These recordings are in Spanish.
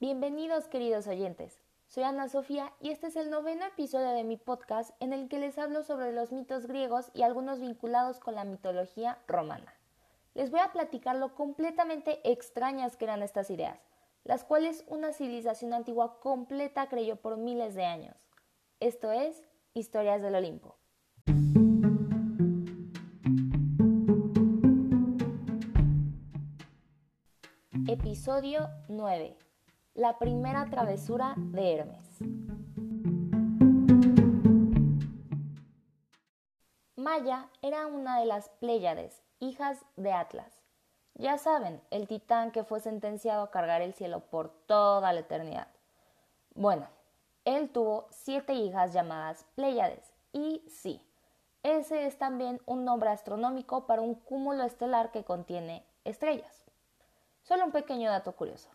Bienvenidos queridos oyentes. Soy Ana Sofía y este es el noveno episodio de mi podcast en el que les hablo sobre los mitos griegos y algunos vinculados con la mitología romana. Les voy a platicar lo completamente extrañas que eran estas ideas, las cuales una civilización antigua completa creyó por miles de años. Esto es Historias del Olimpo. Episodio 9 la primera travesura de Hermes. Maya era una de las Pléyades, hijas de Atlas. Ya saben, el titán que fue sentenciado a cargar el cielo por toda la eternidad. Bueno, él tuvo siete hijas llamadas Pléyades, y sí, ese es también un nombre astronómico para un cúmulo estelar que contiene estrellas. Solo un pequeño dato curioso.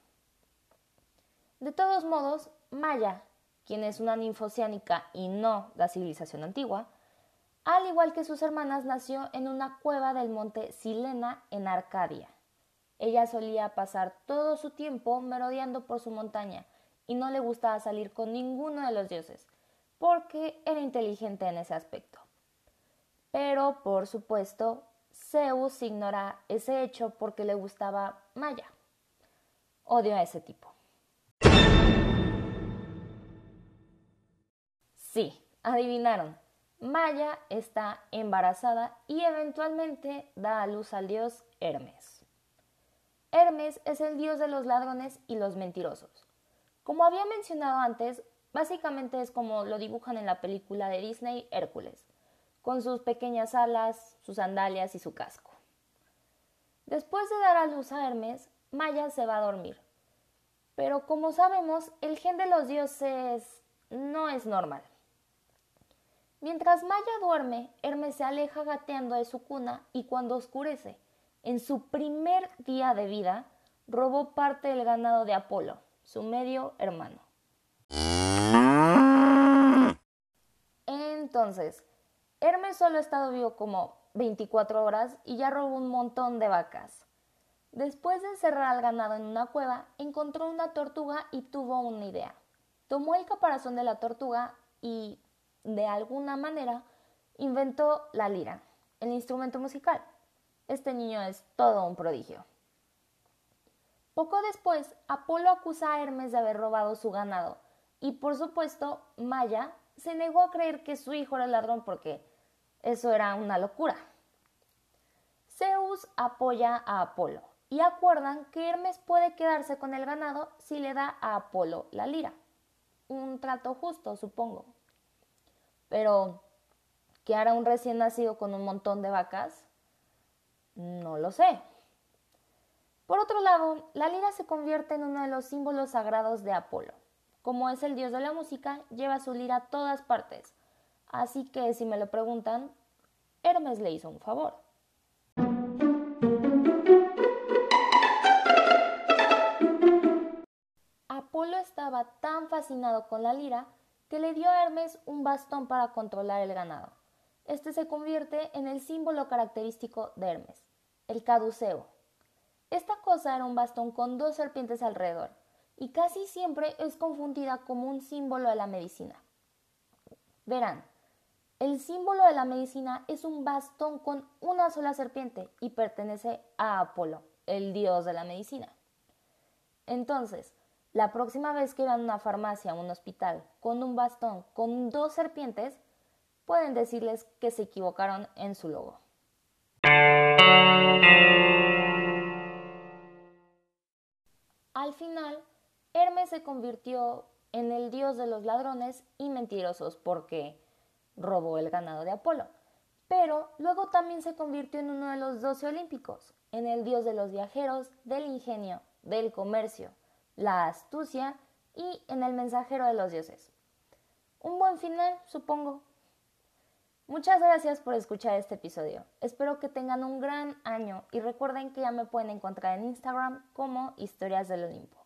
De todos modos, Maya, quien es una ninfociánica y no la civilización antigua, al igual que sus hermanas, nació en una cueva del monte Silena en Arcadia. Ella solía pasar todo su tiempo merodeando por su montaña y no le gustaba salir con ninguno de los dioses, porque era inteligente en ese aspecto. Pero, por supuesto, Zeus ignora ese hecho porque le gustaba Maya. Odio a ese tipo. Sí, adivinaron. Maya está embarazada y eventualmente da a luz al dios Hermes. Hermes es el dios de los ladrones y los mentirosos. Como había mencionado antes, básicamente es como lo dibujan en la película de Disney Hércules, con sus pequeñas alas, sus sandalias y su casco. Después de dar a luz a Hermes, Maya se va a dormir. Pero como sabemos, el gen de los dioses no es normal. Mientras Maya duerme, Hermes se aleja gateando de su cuna y cuando oscurece, en su primer día de vida, robó parte del ganado de Apolo, su medio hermano. Entonces, Hermes solo ha estado vivo como 24 horas y ya robó un montón de vacas. Después de encerrar al ganado en una cueva, encontró una tortuga y tuvo una idea. Tomó el caparazón de la tortuga y de alguna manera, inventó la lira, el instrumento musical. Este niño es todo un prodigio. Poco después, Apolo acusa a Hermes de haber robado su ganado, y por supuesto, Maya se negó a creer que su hijo era el ladrón porque eso era una locura. Zeus apoya a Apolo y acuerdan que Hermes puede quedarse con el ganado si le da a Apolo la lira. Un trato justo, supongo. Pero, ¿qué hará un recién nacido con un montón de vacas? No lo sé. Por otro lado, la lira se convierte en uno de los símbolos sagrados de Apolo. Como es el dios de la música, lleva su lira a todas partes. Así que, si me lo preguntan, Hermes le hizo un favor. Apolo estaba tan fascinado con la lira que le dio a Hermes un bastón para controlar el ganado. Este se convierte en el símbolo característico de Hermes, el caduceo. Esta cosa era un bastón con dos serpientes alrededor, y casi siempre es confundida como un símbolo de la medicina. Verán, el símbolo de la medicina es un bastón con una sola serpiente y pertenece a Apolo, el dios de la medicina. Entonces, la próxima vez que vean una farmacia o un hospital con un bastón con dos serpientes, pueden decirles que se equivocaron en su logo. Al final, Hermes se convirtió en el dios de los ladrones y mentirosos porque robó el ganado de Apolo. Pero luego también se convirtió en uno de los doce olímpicos, en el dios de los viajeros, del ingenio, del comercio, la astucia y en el mensajero de los dioses. Un buen final, supongo. Muchas gracias por escuchar este episodio. Espero que tengan un gran año y recuerden que ya me pueden encontrar en Instagram como Historias del Olimpo.